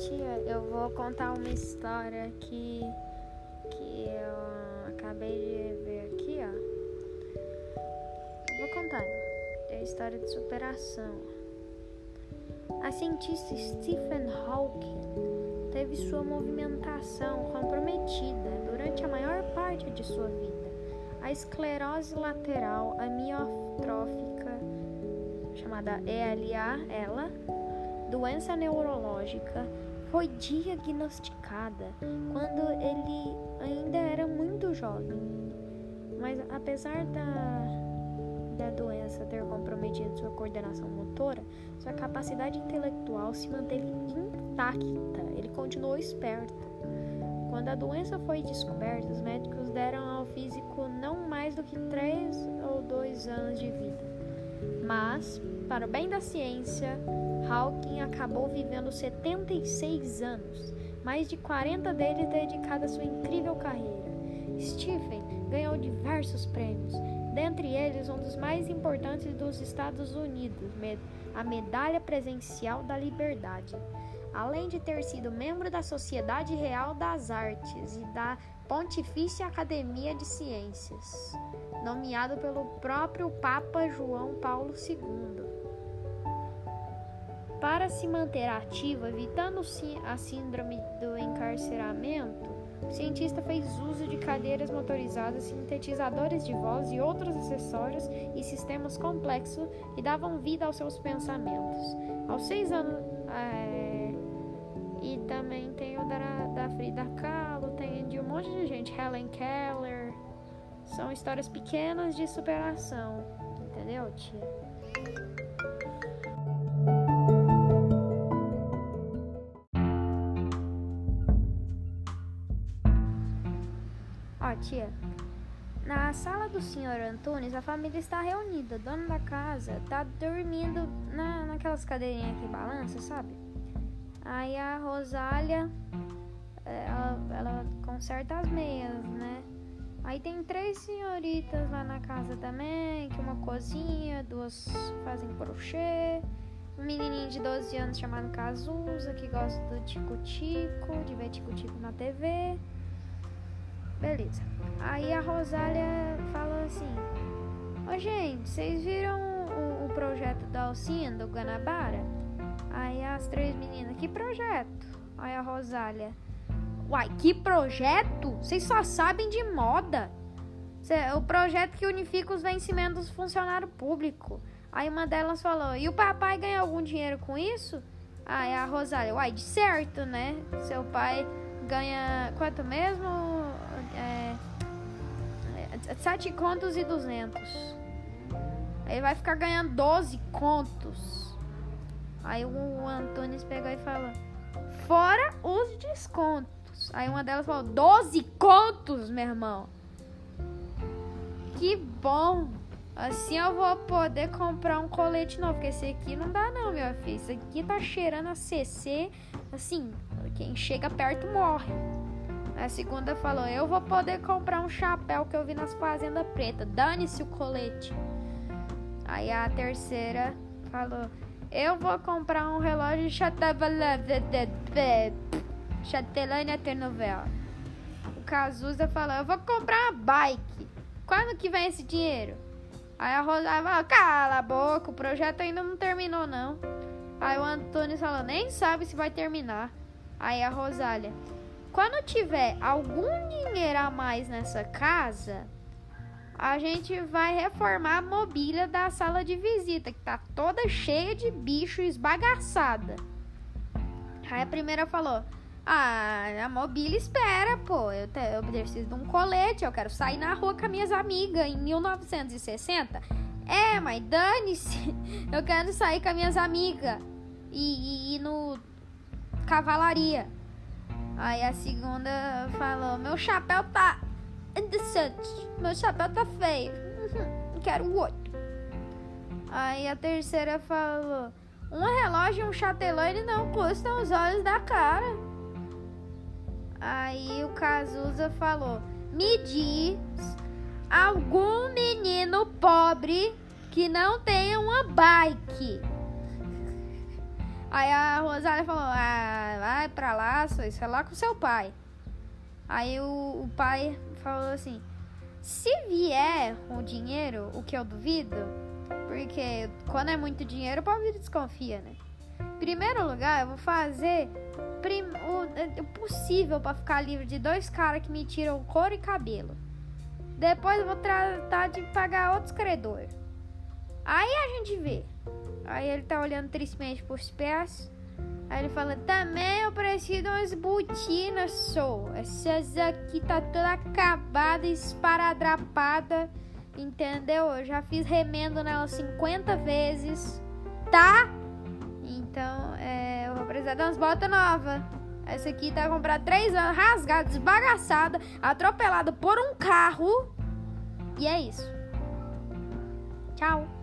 Tia, eu vou contar uma história que, que eu acabei de ver aqui, ó. vou contar. É a história de superação. A cientista Stephen Hawking teve sua movimentação comprometida durante a maior parte de sua vida. A esclerose lateral amiotrófica, chamada ELA, ela, doença neurológica, foi diagnosticada quando ele ainda era muito jovem. Mas apesar da, da doença ter comprometido sua coordenação motora, sua capacidade intelectual se manteve intacta. Ele continuou esperto. Quando a doença foi descoberta, os médicos deram ao físico não mais do que 3 ou 2 anos de vida. Mas, para o bem da ciência, Hawking acabou vivendo 76 anos, mais de 40 deles dedicados à sua incrível carreira. Stephen ganhou diversos prêmios, dentre eles um dos mais importantes dos Estados Unidos, a Medalha Presencial da Liberdade. Além de ter sido membro da Sociedade Real das Artes e da Pontifícia Academia de Ciências, nomeado pelo próprio Papa João Paulo II. Para se manter ativo, evitando a síndrome do encarceramento, o cientista fez uso de cadeiras motorizadas, sintetizadores de voz e outros acessórios e sistemas complexos que davam vida aos seus pensamentos. Aos seis anos. É... E também tem o da, da Frida Kahlo, tem de um monte de gente, Helen Keller. São histórias pequenas de superação. Entendeu, tia? Ó, tia. Na sala do senhor Antunes, a família está reunida. O dono da casa está dormindo na, naquelas cadeirinhas que balança, sabe? Aí a Rosália, é, ela, ela conserta as meias, né? Aí tem três senhoritas lá na casa também, que uma cozinha, duas fazem crochê. Um menininho de 12 anos chamado Cazuza, que gosta do tico-tico, de ver tico-tico na TV. Beleza. Aí a Rosália fala assim: Ô gente, vocês viram o, o projeto da Alcinha do Guanabara? Aí as três meninas: Que projeto? Aí a Rosália: Uai, que projeto? Vocês só sabem de moda. O projeto que unifica os vencimentos dos funcionários públicos. Aí uma delas falou: E o papai ganha algum dinheiro com isso? Aí a Rosália: Uai, de certo, né? Seu pai ganha quanto mesmo? É, é, sete contos e duzentos. Ele vai ficar ganhando 12 contos. Aí o Antônio pegou e falou: Fora os descontos. Aí uma delas falou: 12 contos, meu irmão. Que bom. Assim eu vou poder comprar um colete novo. Porque esse aqui não dá, não, meu filho. Esse aqui tá cheirando a CC. Assim, quem chega perto morre. A segunda falou: Eu vou poder comprar um chapéu que eu vi nas fazendas preta. Dane-se o colete. Aí a terceira falou: Eu vou comprar um relógio de Chatelânia Ternovel. O Cazuza falou: Eu vou comprar uma bike. Quando que vem esse dinheiro? Aí a Rosália falou: Cala a boca, o projeto ainda não terminou, não. Aí o Antônio falou: Nem sabe se vai terminar. Aí a Rosália: Quando tiver algum dinheiro a mais nessa casa, a gente vai reformar a mobília da sala de visita, que tá toda cheia de bicho esbagaçada. Aí a primeira falou: ah, a mobília espera, pô. Eu, te, eu preciso de um colete. Eu quero sair na rua com as minhas amigas em 1960. É, mas dane-se. Eu quero sair com as minhas amigas e, ir no cavalaria. Aí a segunda falou: Meu chapéu tá indecente. Meu chapéu tá feio. Uhum, quero outro. Aí a terceira falou: Um relógio e um chatelão não custam os olhos da cara. Aí o Cazuza falou: Me diz algum menino pobre que não tenha uma bike. Aí a Rosália falou: ah, vai pra lá, isso é lá com seu pai. Aí o, o pai falou assim: se vier com dinheiro, o que eu duvido, porque quando é muito dinheiro, o povo desconfia, né? Primeiro lugar, eu vou fazer o, o possível para ficar livre de dois caras que me tiram couro e cabelo. Depois eu vou tratar de pagar outros credores. Aí a gente vê. Aí ele tá olhando tristemente pros pés. Aí ele fala: Também eu preciso de umas botinas, sou. Essas aqui tá toda acabada, esparadrapada. Entendeu? Eu já fiz remendo nela 50 vezes. Tá? Então, é, eu vou precisar de umas botas novas. Essa aqui tá comprada três anos, rasgada, desbagaçada, atropelada por um carro. E é isso. Tchau.